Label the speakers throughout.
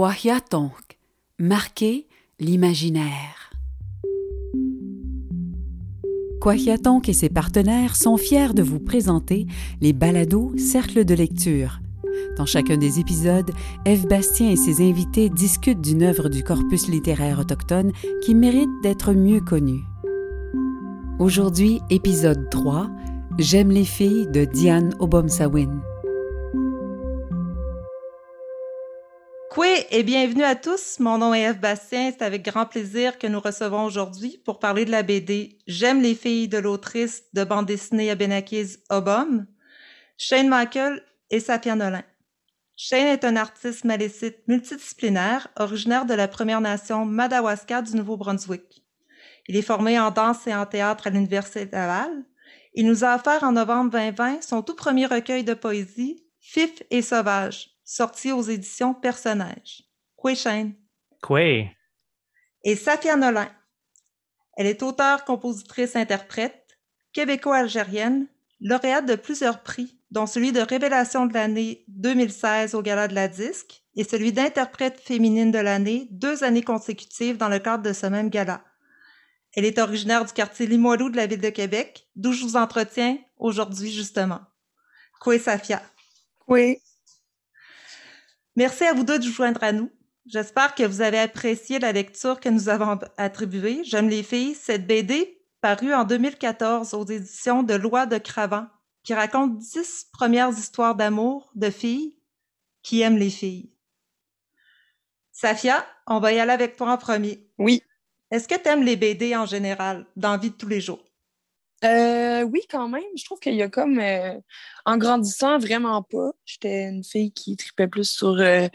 Speaker 1: Kwahiatonk, marquer l'imaginaire. Kwahiatonk et ses partenaires sont fiers de vous présenter les balados Cercle de lecture. Dans chacun des épisodes, Eve Bastien et ses invités discutent d'une œuvre du corpus littéraire autochtone qui mérite d'être mieux connue. Aujourd'hui, épisode 3, J'aime les filles de Diane Obomsawin.
Speaker 2: Koué et bienvenue à tous. Mon nom est Eve Bastien. C'est avec grand plaisir que nous recevons aujourd'hui pour parler de la BD J'aime les filles de l'autrice de bande dessinée Abenakis Obom, Shane Michael et Safia Nolin. Shane est un artiste malécite multidisciplinaire originaire de la Première Nation Madawaska du Nouveau-Brunswick. Il est formé en danse et en théâtre à l'Université Laval. Il nous a offert en novembre 2020 son tout premier recueil de poésie, Fif et Sauvage, sorti aux éditions Personnages. Koué Shane.
Speaker 3: Koué.
Speaker 2: Et Safia Nolin. Elle est auteure, compositrice, interprète, québéco-algérienne, lauréate de plusieurs prix, dont celui de Révélation de l'année 2016 au Gala de la Disque et celui d'interprète féminine de l'année deux années consécutives dans le cadre de ce même gala. Elle est originaire du quartier Limoilou de la ville de Québec, d'où je vous entretiens aujourd'hui justement. Koué Safia.
Speaker 4: Oui.
Speaker 2: Merci à vous deux de vous joindre à nous. J'espère que vous avez apprécié la lecture que nous avons attribuée. J'aime les filles, cette BD parue en 2014 aux éditions de Loi de Cravant, qui raconte dix premières histoires d'amour de filles qui aiment les filles. Safia, on va y aller avec toi en premier.
Speaker 4: Oui.
Speaker 2: Est-ce que tu aimes les BD en général, dans la vie de tous les jours?
Speaker 4: Euh, oui, quand même. Je trouve qu'il y a comme. euh, en grandissant, vraiment pas. J'étais une fille qui tripait plus sur euh,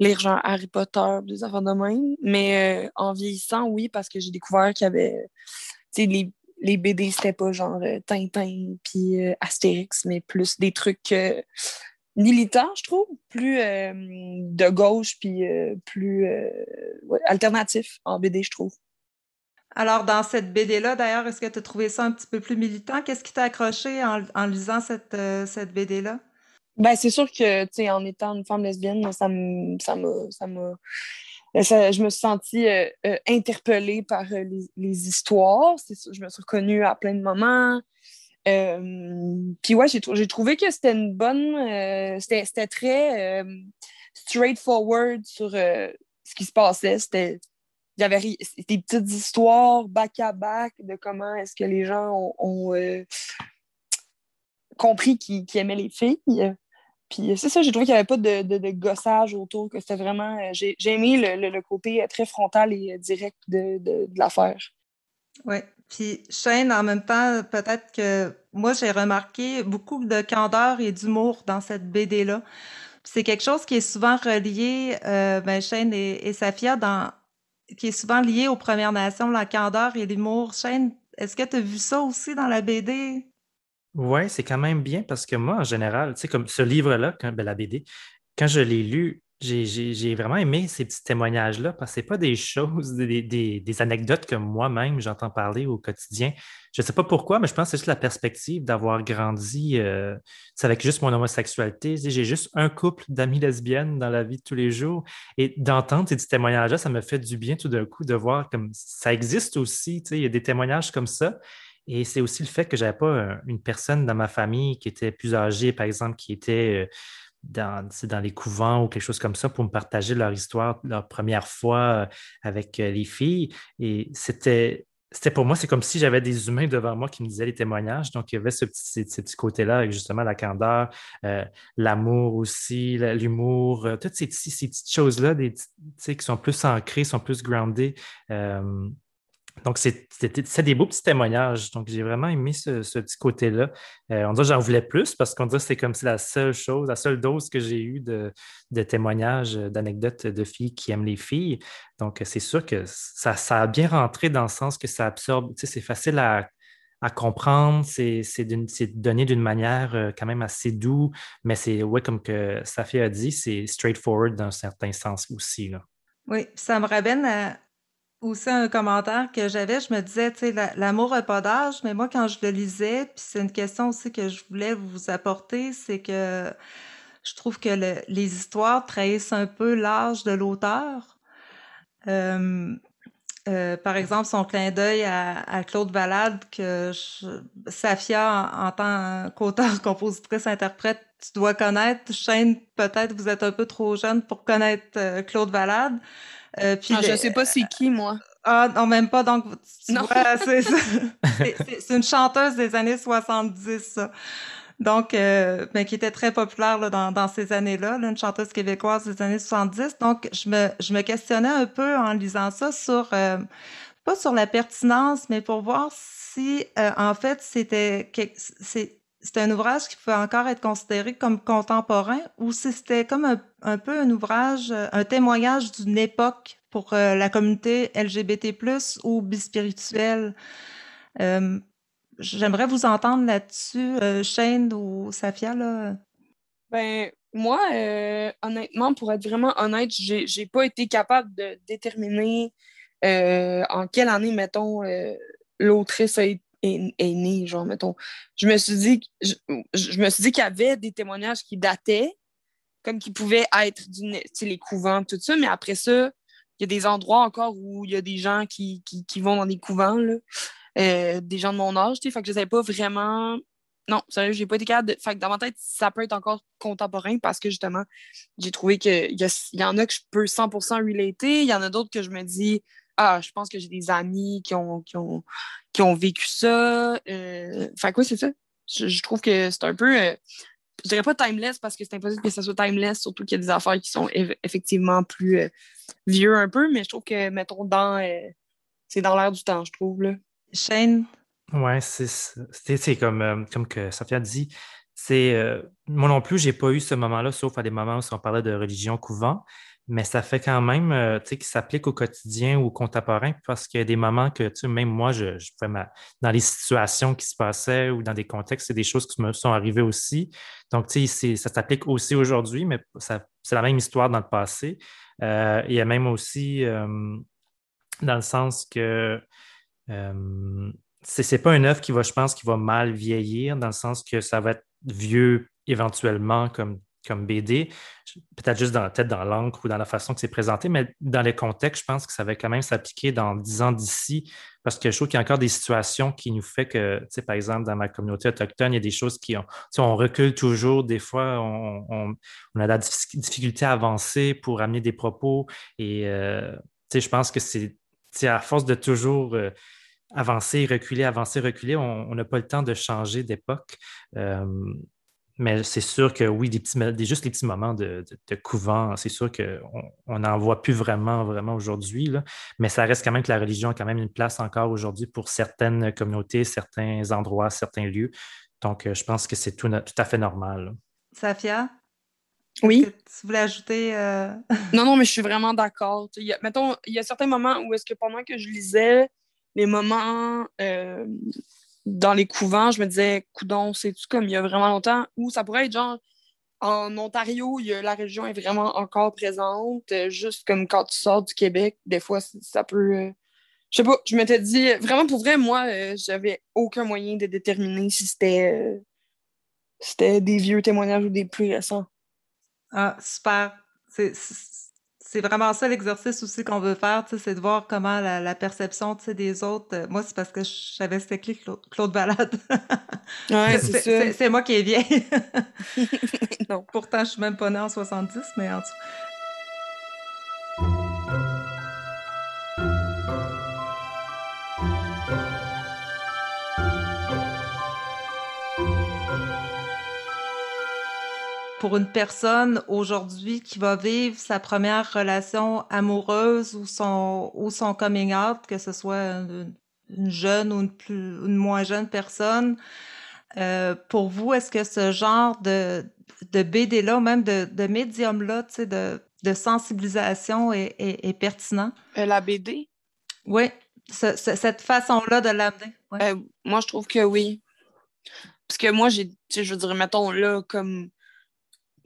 Speaker 4: lire genre Harry Potter, des affaires de même. Mais euh, en vieillissant, oui, parce que j'ai découvert qu'il y avait. Tu sais, les, les BD, c'était pas genre euh, Tintin puis Astérix, mais plus des trucs militants, je trouve. Plus de gauche puis plus alternatifs en BD, je trouve.
Speaker 2: Alors, dans cette BD-là, d'ailleurs, est-ce que tu as trouvé ça un petit peu plus militant? Qu'est-ce qui t'a accroché en, lisant cette, euh, cette BD-là?
Speaker 4: Ben, c'est sûr que, tu sais, en étant une femme lesbienne, ça m'a, je me suis sentie euh, euh, interpellée par les, les histoires. Je me suis reconnue à plein de moments. Puis ouais, j'ai, trou- j'ai trouvé que c'était une bonne, c'était, très straightforward sur ce qui se passait. C'était, avait ri- des petites histoires back à back de comment est-ce que les gens ont, euh, compris qu'ils, aimaient les filles. Puis c'est ça, j'ai trouvé qu'il n'y avait pas de, gossage autour, que c'était vraiment. euh, J'ai, aimé le, côté euh, très frontal et euh, direct de, l'affaire.
Speaker 2: Oui. Puis, Shane, en même temps, peut-être que moi, j'ai remarqué beaucoup de candeur et d'humour dans cette BD-là. C'est quelque chose qui est souvent relié, euh, ben, Shane et, et Safia, dans, qui est souvent lié aux Premières Nations, la candeur et l'humour. Shane, est-ce que tu as vu ça aussi dans la BD?
Speaker 3: Ouais, c'est quand même bien parce que moi, en général, tu sais, comme ce livre-là, ben, la BD, quand je l'ai lu, j'ai vraiment aimé ces petits témoignages-là parce que c'est pas des choses, des, anecdotes que moi-même j'entends parler au quotidien. Je sais pas pourquoi, mais je pense que c'est juste la perspective d'avoir grandi euh, avec juste mon homosexualité. J'ai juste un couple d'amis lesbiennes dans la vie de tous les jours et d'entendre ces petits témoignages-là, ça me fait du bien tout d'un coup de voir comme ça existe aussi. Il y a des témoignages comme ça. Et c'est aussi le fait que j'avais pas euh, une personne dans ma famille qui était plus âgée, par exemple, qui était euh, dans, dans les couvents ou quelque chose comme ça pour me partager leur histoire, leur première fois euh, avec euh, les filles. Et c'était, pour moi, c'est comme si j'avais des humains devant moi qui me disaient les témoignages. Donc, il y avait ce petit, petit côté-là avec justement la candeur, euh, l'amour aussi, l'humour, toutes ces, petites choses-là, des, qui sont plus ancrées, sont plus groundées. Donc, c'est c'était- des beaux petits témoignages. Donc, j'ai vraiment aimé ce, ce petit côté-là. Euh, on dirait que j'en voulais plus parce qu'on dirait que c'est comme si la seule chose, la seule dose que j'ai eue de, de témoignages, euh, d'anecdotes de filles qui aiment les filles. Donc, c'est sûr que ça, ça a bien rentré dans le sens que ça absorbe. Tu sais, c'est facile à, à comprendre, c'est donné d'une manière euh, quand même assez doux, mais c'est, ouais, comme que Safi a dit, c'est straightforward dans un certain sens aussi. Là.
Speaker 2: Oui, ça me ramène à aussi un commentaire que j'avais. Je me disais, tu sais, la- l'amour n'a pas d'âge, mais moi, quand je le lisais, puis c'est une question aussi que je voulais vous apporter, c'est que je trouve que les histoires trahissent un peu l'âge de l'auteur. Euh, euh, par exemple, son clin d'œil à, Claude Valade, que Safia, en, tant qu'auteur, compositrice, interprète, tu dois connaître. Shane, peut-être vous êtes un peu trop jeune pour connaître Claude Valade.
Speaker 4: Euh, puis je sais pas c'est qui, moi.
Speaker 2: Ah, non, même pas. Donc, c'est une chanteuse des années 70, ça. Donc, euh, mais qui était très populaire là, dans, dans, ces années-là, une chanteuse québécoise des années 70. Donc, je me, je me questionnais un peu en lisant ça sur, euh, pas sur la pertinence, mais pour voir si, euh, en fait, c'était c'était un ouvrage qui pouvait encore être considéré comme contemporain ou si c'était comme un, peu un ouvrage, un témoignage d'une époque pour la communauté LGBT+, ou bispirituelle. Euh, J'aimerais vous entendre là-dessus, euh, Shane ou Safia. Là.
Speaker 4: Ben, moi, euh, honnêtement, pour être vraiment honnête, j'ai, pas été capable de déterminer euh, en quelle année, mettons, l'autrice est, genre, mettons. Je me suis dit, je, je me suis dit qu'il y avait des témoignages qui dataient, comme qui pouvaient être du, les couvents, tout ça, mais après ça, il y a des endroits encore où il y a des gens qui, qui, vont dans des couvents, là. Euh, des gens de mon âge, tu sais, que je savais pas vraiment... Non, sérieux, j'ai pas été capable de... Fait que dans ma tête, ça peut être encore contemporain parce que, justement, j'ai trouvé qu'il y, y en a que je peux 100% relater, il y en a d'autres que je me dis ah, je pense que j'ai des amis qui ont, qui ont, qui ont vécu ça. Euh, fait quoi, c'est ça. Je, trouve que c'est un peu. Euh, je dirais pas timeless parce que c'est impossible que ça soit timeless, surtout qu'il y a des affaires qui sont effectivement plus vieux un peu, mais je trouve que, mettons, dans. c'est dans l'air du temps, je trouve. Là.
Speaker 2: Shane?
Speaker 3: Oui, c'est comme, euh, comme que Sophia dit. C'est euh, moi non plus, j'ai pas eu ce moment-là, sauf à des moments où on parlait de religion couvent, mais ça fait quand même, euh, tu sais, qui s'applique au quotidien ou au contemporain, parce qu'il y a des moments que, tu sais, même moi, je, je fais ma, dans les situations qui se passaient ou dans des contextes, c'est des choses qui me sont arrivées aussi. Donc, tu sais, ça s'applique aussi aujourd'hui, mais c'est la même histoire dans le passé. il y a même aussi, dans le sens que euh, c'est pas une œuvre qui va, je pense, qui va mal vieillir, dans le sens que ça va être vieux éventuellement comme, comme BD, peut-être juste dans tête, dans l'encre ou dans la façon que c'est présenté, mais dans les contextes, je pense que ça va quand même s'appliquer dans dix ans d'ici, parce que je trouve qu'il y a encore des situations qui nous fait que, tu sais, par exemple, dans ma communauté autochtone, il y a des choses qui ont, tu sais, on recule toujours, des fois, on, a la difficulté à avancer pour amener des propos, et, euh, tu sais, je pense que c'est à force de toujours euh, avancer, reculer, avancer, reculer, on n'a pas le temps de changer d'époque. Euh, mais c'est sûr que oui, des petits, des, juste les petits moments de, couvent, c'est sûr qu'on n'en voit plus vraiment, vraiment aujourd'hui. Mais ça reste quand même que la religion a quand même une place encore aujourd'hui pour certaines communautés, certains endroits, certains lieux. Donc, euh, je pense que c'est tout, tout, à fait normal.
Speaker 2: Safia?
Speaker 4: Oui.
Speaker 2: Tu voulais ajouter. Euh,
Speaker 4: non, non, mais je suis vraiment d'accord. Mettons, il y a certains moments où est-ce que pendant que je lisais, les moments euh, dans les couvents, je me disais, coudon, c'est-tu comme il y a vraiment longtemps, ou ça pourrait être genre en Ontario, la région est vraiment encore présente, euh, juste comme quand tu sors du Québec, des fois, ça peut. Euh, je sais pas, je m'étais dit, vraiment pour vrai, moi, j'avais aucun moyen de déterminer si c'était des vieux témoignages ou des plus récents.
Speaker 2: Ah, super. C'est vraiment ça l'exercice aussi qu'on veut faire, c'est de voir comment la, perception des autres. Euh, moi, c'est parce que je savais c'était qui Claude, Claude Balade.
Speaker 4: ouais, c'est
Speaker 2: C'est moi qui est vieille. non. Pourtant, je suis même pas née en 70, mais en tout pour une personne aujourd'hui qui va vivre sa première relation amoureuse ou son, ou son coming out, que ce soit une, jeune ou une, plus, une moins jeune personne, euh, pour vous, est-ce que ce genre de, de BD-là, même de, de médium-là, de, de sensibilisation est, est, pertinent?
Speaker 4: Euh, la BD?
Speaker 2: Oui, cette façon-là de l'amener.
Speaker 4: Euh, moi, je trouve que oui. Parce que moi, j'ai, je veux dire, mettons, là, comme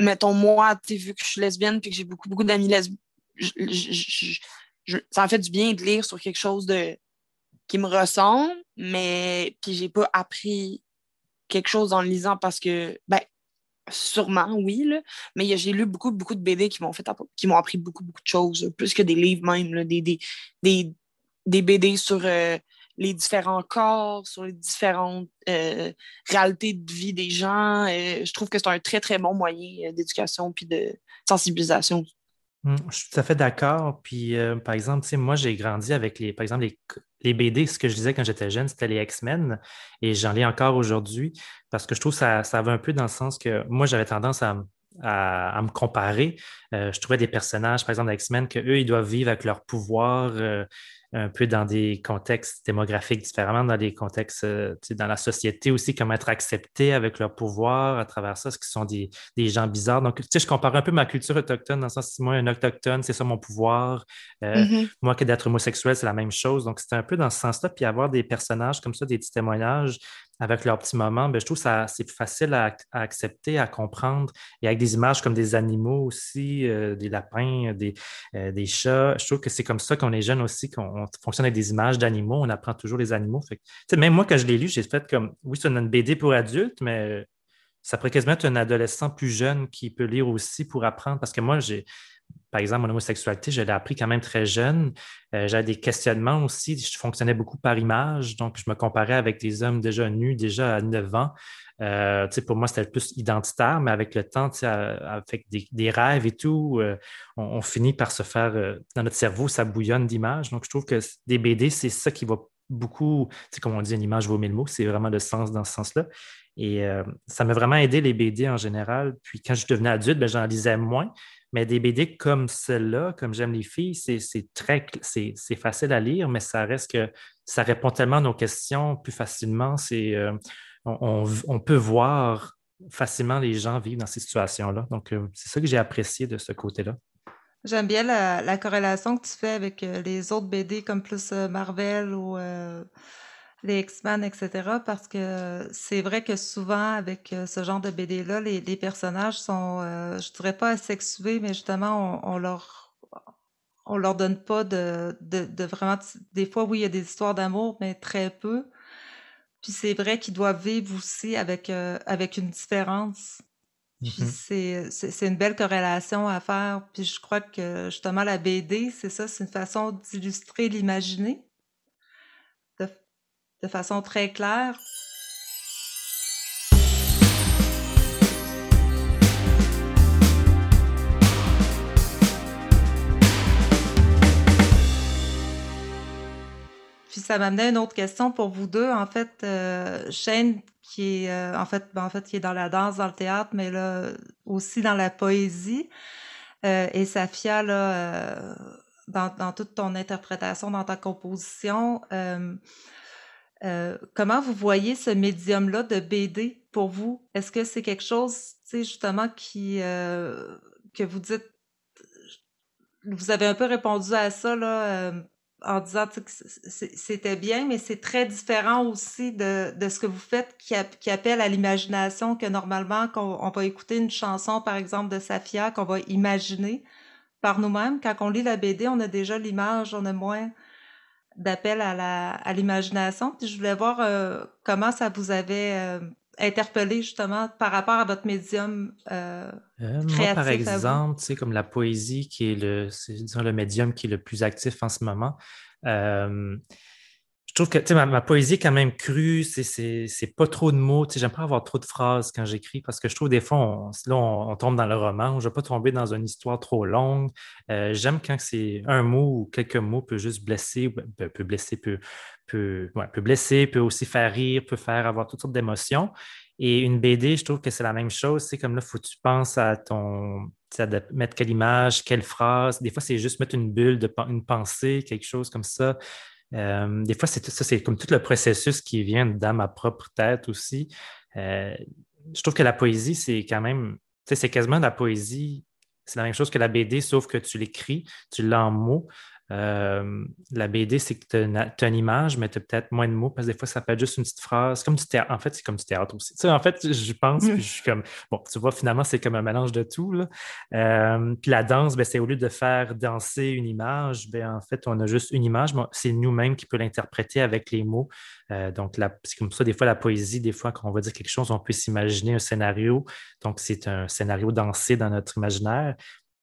Speaker 4: mettons, moi, vu que je suis lesbienne et que j'ai beaucoup, beaucoup d'amis lesbiennes, ça en fait du bien de lire sur quelque chose de qui me ressemble, mais puis j'ai pas appris quelque chose en lisant parce que, ben, Sûrement, oui, là. mais j'ai lu beaucoup, beaucoup de BD qui m'ont fait qui m'ont appris beaucoup, beaucoup de choses, plus que des livres même, des, des, des, BD sur euh, les différents corps, sur les différentes euh, réalités de vie des gens. Euh, je trouve que c'est un très, très bon moyen d'éducation puis de sensibilisation.
Speaker 3: Hum, je suis tout à fait d'accord. Puis, par exemple, moi, j'ai grandi avec les, par exemple, les, les BD, ce que je disais quand j'étais jeune, c'était les X-Men, et j'en lis encore aujourd'hui, parce que je trouve que ça, ça va un peu dans le sens que moi, j'avais tendance à, me comparer. Euh, je trouvais des personnages, par exemple, X-Men, qu'eux, ils doivent vivre avec leur pouvoir, euh, un peu dans des contextes démographiques différemment, dans des contextes, euh, dans la société aussi, comment être accepté avec leur pouvoir à travers ça, ce qui sont des, gens bizarres. Donc, tu sais, je compare un peu ma culture autochtone dans le sens, moi, un autochtone, c'est ça mon pouvoir. Euh, mm-hmm. Moi, que d'être homosexuel, c'est la même chose. Donc, c'était un peu dans ce sens-là. Puis avoir des personnages comme ça, des petits témoignages avec leurs petits moments, ben, je trouve que c'est facile à, accepter, à comprendre. Et avec des images comme des animaux aussi, euh, des lapins, des, euh, des, chats, je trouve que c'est comme ça qu'on est jeune aussi, qu'on fonctionne avec des images d'animaux, on apprend toujours les animaux. Même moi, quand je l'ai lu, j'ai fait comme, oui, c'est une BD pour adultes, mais ça pourrait quasiment être un adolescent plus jeune qui peut lire aussi pour apprendre. Parce que moi, j'ai, par exemple, mon homosexualité, je l'ai appris quand même très jeune. Euh, j'avais des questionnements aussi. Je fonctionnais beaucoup par image. Donc, je me comparais avec des hommes déjà nus, déjà à 9 ans. Euh, pour moi, c'était plus identitaire, mais avec le temps, avec des, rêves et tout, euh, on, finit par se faire, dans notre cerveau, ça bouillonne d'images. Donc, je trouve que des BD, c'est ça qui va beaucoup, comme on dit, une image vaut mille mots, c'est vraiment le sens dans ce sens-là. Et ça m'a vraiment aidé les BD en général. Puis quand je devenais adulte, ben, j'en lisais moins. Mais des BD comme celle-là, comme J'aime les filles, c'est très c'est facile à lire, mais ça reste que ça répond tellement à nos questions plus facilement. C'est euh, on, peut voir facilement les gens vivre dans ces situations-là. Donc, euh, c'est ça que j'ai apprécié de ce côté-là.
Speaker 2: J'aime bien la, corrélation que tu fais avec euh, les autres BD comme plus Marvel ou les X-Men, etc. Parce que c'est vrai que souvent, avec euh, ce genre de BD-là, les, personnages sont, euh, je dirais pas asexués, mais justement, on, leur on leur donne pas de, de, vraiment... Des fois, oui, il y a des histoires d'amour, mais très peu. Puis c'est vrai qu'ils doivent vivre aussi avec, euh, avec une différence. Puis mm-hmm. c'est une belle corrélation à faire. Puis je crois que justement, la BD, c'est ça, c'est une façon d'illustrer l'imaginer de façon très claire. Puis ça m'amenait une autre question pour vous deux. En fait, euh, Shane, qui est euh, en fait, ben, en fait, qui est dans la danse, dans le théâtre, mais là aussi dans la poésie. Euh, et Safia, là, dans, dans, toute ton interprétation, dans ta composition, euh, comment vous voyez ce médium-là de BD pour vous? Est-ce que c'est quelque chose, tu sais, justement, qui, euh, que vous dites, vous avez un peu répondu à ça, là, euh, en disant que c'était bien, mais c'est très différent aussi de, de, ce que vous faites qui, qui appelle à l'imagination, que normalement, quand on va écouter une chanson, par exemple, de Safia, qu'on va imaginer par nous-mêmes. Quand on lit la BD, on a déjà l'image, on a moins d'appel à l'imagination. Puis je voulais voir euh, comment ça vous avait euh, interpellé justement par rapport à votre médium euh, créatif.
Speaker 3: Moi, par exemple, comme la poésie qui est le, le médium qui est le plus actif en ce moment je trouve que ma, poésie est quand même crue, c'est pas trop de mots. J'aime pas avoir trop de phrases quand j'écris parce que je trouve des fois, on, là, on, tombe dans le roman. Je ne veux pas tomber dans une histoire trop longue. Euh, j'aime quand c'est un mot ou quelques mots peut juste blesser, ben, peut blesser, peut, peut, peut blesser, peut aussi faire rire, peut faire avoir toutes sortes d'émotions. Et une BD, je trouve que c'est la même chose. C'est comme là, il faut que tu penses à ton. Mettre quelle image, quelle phrase. Des fois, c'est juste mettre une bulle, de, une pensée, quelque chose comme ça. Euh, des fois, c'est ça, c'est comme tout le processus qui vient dans ma propre tête aussi. Euh, je trouve que la poésie, c'est quand même, c'est quasiment la poésie, c'est la même chose que la BD, sauf que tu l'écris, tu l'as en mots. Euh, la BD, c'est que tu as, une image, mais tu as peut-être moins de mots parce que des fois, ça peut être juste une petite phrase. Comme du théâtre. En fait, c'est comme du théâtre aussi. Tu sais, en fait, je pense, puis je suis comme, bon, tu vois, finalement, c'est comme un mélange de tout. Euh, puis la danse, ben, c'est au lieu de faire danser une image, ben, en fait, on a juste une image, mais c'est nous-mêmes qui peut l'interpréter avec les mots. Euh, donc, c'est comme ça, des fois, la poésie, des fois, quand on va dire quelque chose, on peut s'imaginer un scénario. Donc, c'est un scénario dansé dans notre imaginaire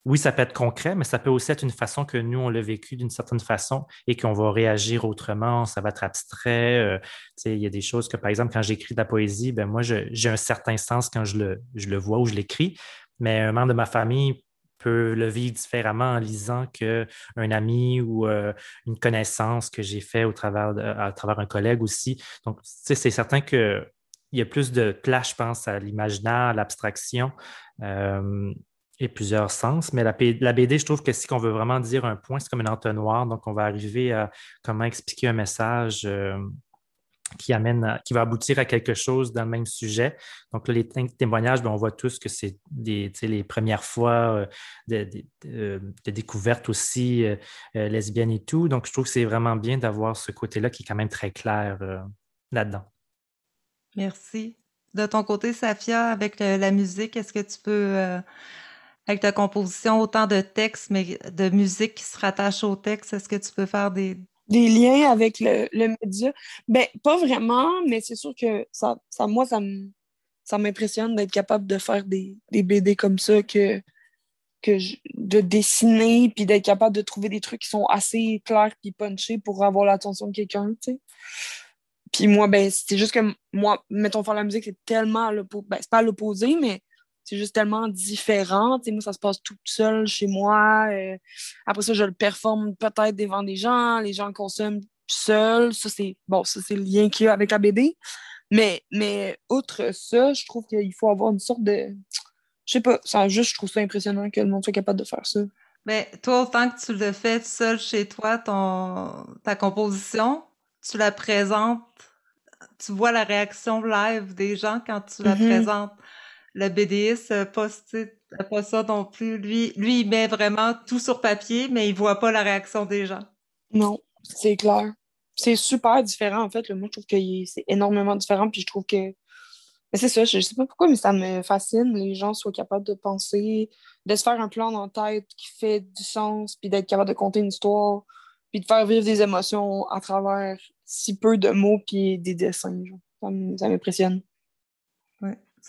Speaker 3: oui, ça peut être concret, mais ça peut aussi être une façon que nous, on l'a vécu d'une certaine façon et qu'on va réagir autrement, ça va être abstrait. Euh, il y a des choses que, par exemple, quand j'écris de la poésie, ben moi, j'ai un certain sens quand je le, vois ou je l'écris, mais un membre de ma famille peut le vivre différemment en lisant qu'un ami ou euh, une connaissance que j'ai fait au travers à travers un collègue aussi. Donc, c'est certain qu'il y a plus de place, je pense, à l'imaginaire, à l'abstraction. Euh, et plusieurs sens. Mais la, BD, je trouve que si on veut vraiment dire un point, c'est comme un entonnoir. Donc, on va arriver à comment expliquer un message euh, qui amène, qui va aboutir à quelque chose dans le même sujet. Donc, là, les témoignages, ben, on voit tous que c'est les premières fois euh, de, découverte aussi euh, lesbienne et tout. Donc, je trouve que c'est vraiment bien d'avoir ce côté-là qui est quand même très clair là-dedans.
Speaker 2: Merci. De ton côté, Safia, avec la musique, est-ce que tu peux avec ta composition, autant de textes, mais de musique qui se rattache au texte. Est-ce que tu peux faire des...
Speaker 4: Liens avec le, média? Ben, pas vraiment, mais c'est sûr que ça, ça moi, ça ça m'impressionne d'être capable de faire des, des, BD comme ça, que, que de dessiner, puis d'être capable de trouver des trucs qui sont assez clairs puis punchés pour avoir l'attention de quelqu'un, tu sais. Puis moi, ben, c'est juste que moi, mettons, faire la musique, c'est tellement à l'opposé. Ben, c'est pas à l'opposé, mais c'est juste tellement différent. moi, ça se passe tout seul chez moi. Euh, après ça, je le performe peut-être devant des gens. Les gens le consomment seul. Ça, c'est bon, ça, c'est le lien qu'il y a avec la BD. Mais, mais outre ça, je trouve qu'il faut avoir une sorte de. Je sais pas, ça, juste, je trouve ça impressionnant que le monde soit capable de faire ça.
Speaker 2: Mais toi, autant que tu le fais seul chez toi, ton, ta composition, tu la présentes, tu vois la réaction live des gens quand tu la mm-hmm. présentes le BDiste pas, pas ça non plus. Lui, lui, il met vraiment tout sur papier, mais il voit pas la réaction des gens.
Speaker 4: Non, c'est clair. C'est super différent, en fait. Moi, je trouve que c'est énormément différent, puis je trouve que... Mais c'est ça, je sais pas pourquoi, mais ça me fascine. Les gens soient capables de penser, de se faire un plan dans la tête qui fait du sens, puis d'être capable de compter une histoire, puis de faire vivre des émotions à travers si peu de mots, puis des dessins. Ça m'impressionne.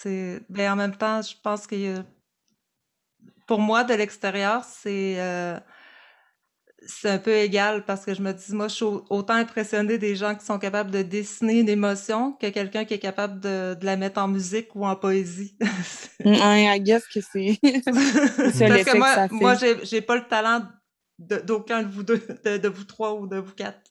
Speaker 2: C'est, ben, en même temps, je pense que pour moi, de l'extérieur, c'est euh, c'est un peu égal parce que je me dis, moi, je suis autant impressionnée des gens qui sont capables de dessiner une émotion que quelqu'un qui est capable de, de, la mettre en musique ou en poésie.
Speaker 4: I guess que c'est.
Speaker 2: parce que moi, moi j'ai pas le talent d'aucun de, vous deux, de vous trois ou de vous quatre.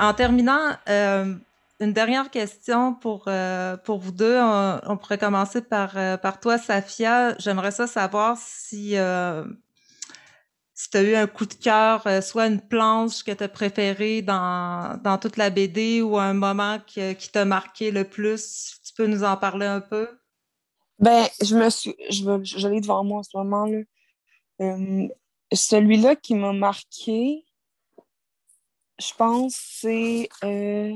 Speaker 2: En terminant, euh, une dernière question pour, euh, vous deux. On, pourrait commencer par, euh, par toi, Safia. J'aimerais ça savoir si, si tu as eu un coup de cœur, soit une planche que tu as préférée dans, toute la BD ou un moment qui, t'a marqué le plus. Tu peux nous en parler un peu?
Speaker 4: Ben, je me suis. L'ai devant moi en ce moment-là. Celui-là qui m'a marqué, je pense c'est. Euh,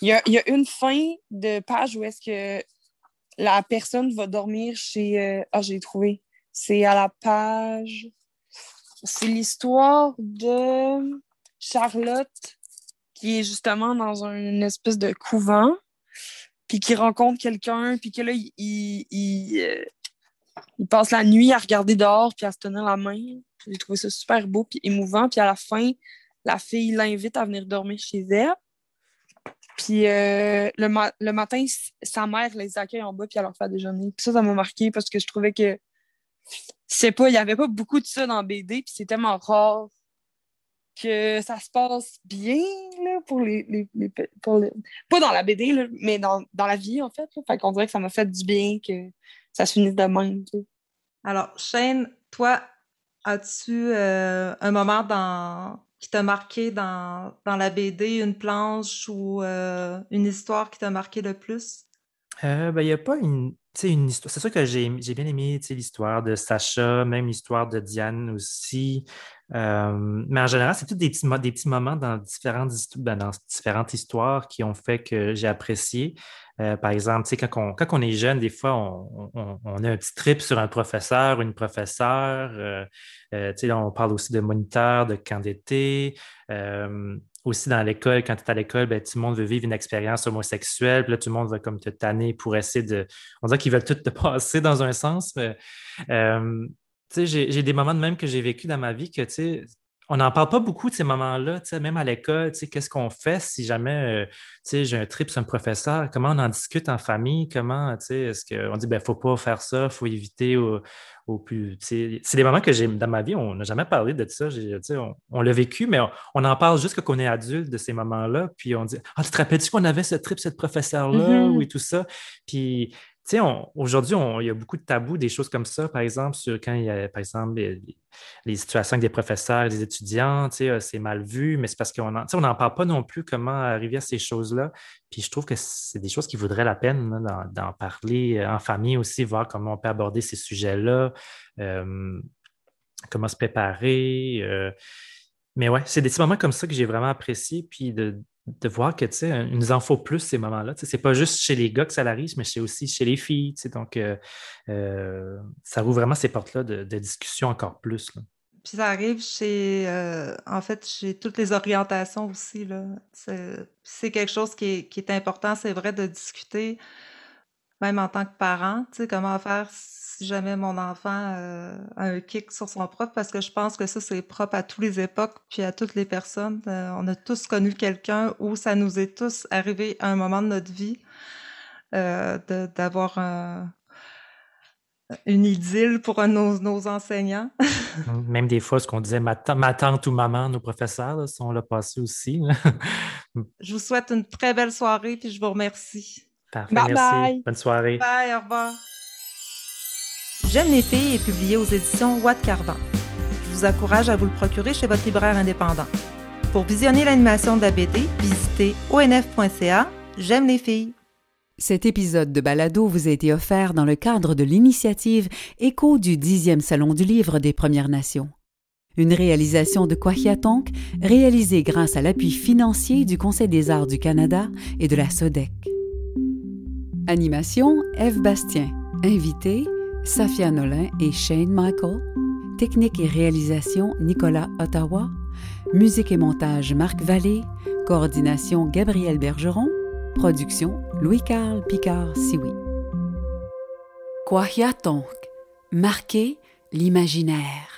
Speaker 4: il y, a, une fin de page où est-ce que la personne va dormir chez. Euh, ah, j'ai trouvé. C'est à la page. C'est l'histoire de Charlotte qui est justement dans une espèce de couvent, puis qui rencontre quelqu'un, puis que là, il, euh, il, passe la nuit à regarder dehors, puis à se tenir la main. J'ai trouvé ça super beau, puis émouvant. Puis à la fin, la fille l'invite à venir dormir chez elle. Puis euh, le, matin, sa mère les accueille en bas puis elle leur fait déjeuner. Puis ça, ça m'a marqué parce que je trouvais que c'est pas, il y avait pas beaucoup de ça dans BD, puis c'est tellement rare que ça se passe bien là, pour les, pas dans la BD, mais dans, la vie en fait. Fait qu'on dirait que ça m'a fait du bien que ça se finisse de même.
Speaker 2: Alors, Shane, toi, as-tu euh, un moment dans qui t'a marqué dans, dans la BD, une planche ou euh, une histoire qui t'a marqué le plus?
Speaker 3: Euh, ben, il n'y a pas une, une histoire. C'est sûr que j'ai bien aimé l'histoire de Sacha, même l'histoire de Diane aussi. Euh, mais en général, c'est tous des petits, des petits moments dans différentes, ben, dans différentes histoires qui ont fait que j'ai apprécié. Euh, par exemple, quand on, quand on est jeune, des fois, on, on, a un petit trip sur un professeur ou une professeure. Euh, euh on parle aussi de moniteur, de camp d'été. aussi dans l'école, quand tu es à l'école, ben, tout le monde veut vivre une expérience homosexuelle. Puis là, tout le monde va comme te tanner pour essayer de. On dirait qu'ils veulent tout te passer dans un sens. Mais, j'ai des moments de même que j'ai vécu dans ma vie que, on n'en parle pas beaucoup de ces moments-là, même à l'école, qu'est-ce qu'on fait si jamais euh, j'ai un trip sur un professeur, comment on en discute en famille, comment, est-ce qu'on dit, ben, faut pas faire ça, il faut éviter au, plus. C'est des moments que j'ai dans ma vie, on n'a jamais parlé de ça, on, on l'a vécu, mais on, en parle juste quand on est adulte de ces moments-là, puis on dit, ah, tu te rappelles-tu qu'on avait ce trip, cette professeur-là, mm-hmm. ou tout ça, puis tu sais, aujourd'hui, il y a beaucoup de tabous, des choses comme ça, par exemple, sur quand il y a, par exemple, les, situations avec des professeurs, des étudiants, tu sais, euh, c'est mal vu, mais c'est parce qu'on n'en parle pas non plus comment arriver à ces choses-là. Puis je trouve que c'est des choses qui voudraient la peine d'en parler euh, en famille aussi, voir comment on peut aborder ces sujets-là, euh, comment se préparer. mais ouais, c'est des petits moments comme ça que j'ai vraiment apprécié, puis de, de voir que, tu sais, il nous en faut plus ces moments-là. C'est pas juste chez les gars que ça arrive, mais c'est aussi chez les filles. Donc, euh, euh, ça ouvre vraiment ces portes-là de, discussion encore plus.
Speaker 2: Puis ça arrive chez, euh, en fait, chez toutes les orientations aussi. C'est quelque chose qui est important, c'est vrai, de discuter, même en tant que parent, tu sais, comment faire si jamais mon enfant euh, a un kick sur son prof, parce que je pense que ça, c'est propre à toutes les époques, puis à toutes les personnes. Euh, on a tous connu quelqu'un où ça nous est tous arrivé à un moment de notre vie euh, d'avoir une idylle pour nos, nos enseignants.
Speaker 3: Même des fois, ce qu'on disait ma, tante ou maman, nos professeurs, là, on l'a passé aussi.
Speaker 2: je vous souhaite une très belle soirée, puis je vous remercie.
Speaker 3: Parfait, merci. Bonne soirée.
Speaker 2: Bye, au revoir. J'aime les filles est publié aux éditions Watt Carvan. Je vous encourage à vous le procurer chez votre libraire indépendant. Pour visionner l'animation de la BD, visitez onf.ca. J'aime les filles.
Speaker 1: Cet épisode de Balado vous a été offert dans le cadre de l'initiative Écho du 10e Salon du Livre des Premières Nations. Une réalisation de Quahiatonk, réalisée grâce à l'appui financier du Conseil des arts du Canada et de la SODEC. Animation Eve Bastien. Invité Safia Nolin et Shane Michael. Technique et réalisation Nicolas Ottawa. Musique et montage Marc Vallée. Coordination Gabriel Bergeron. Production Louis-Carl Picard-Siwi. Kwahiatonk. Marquer l'imaginaire.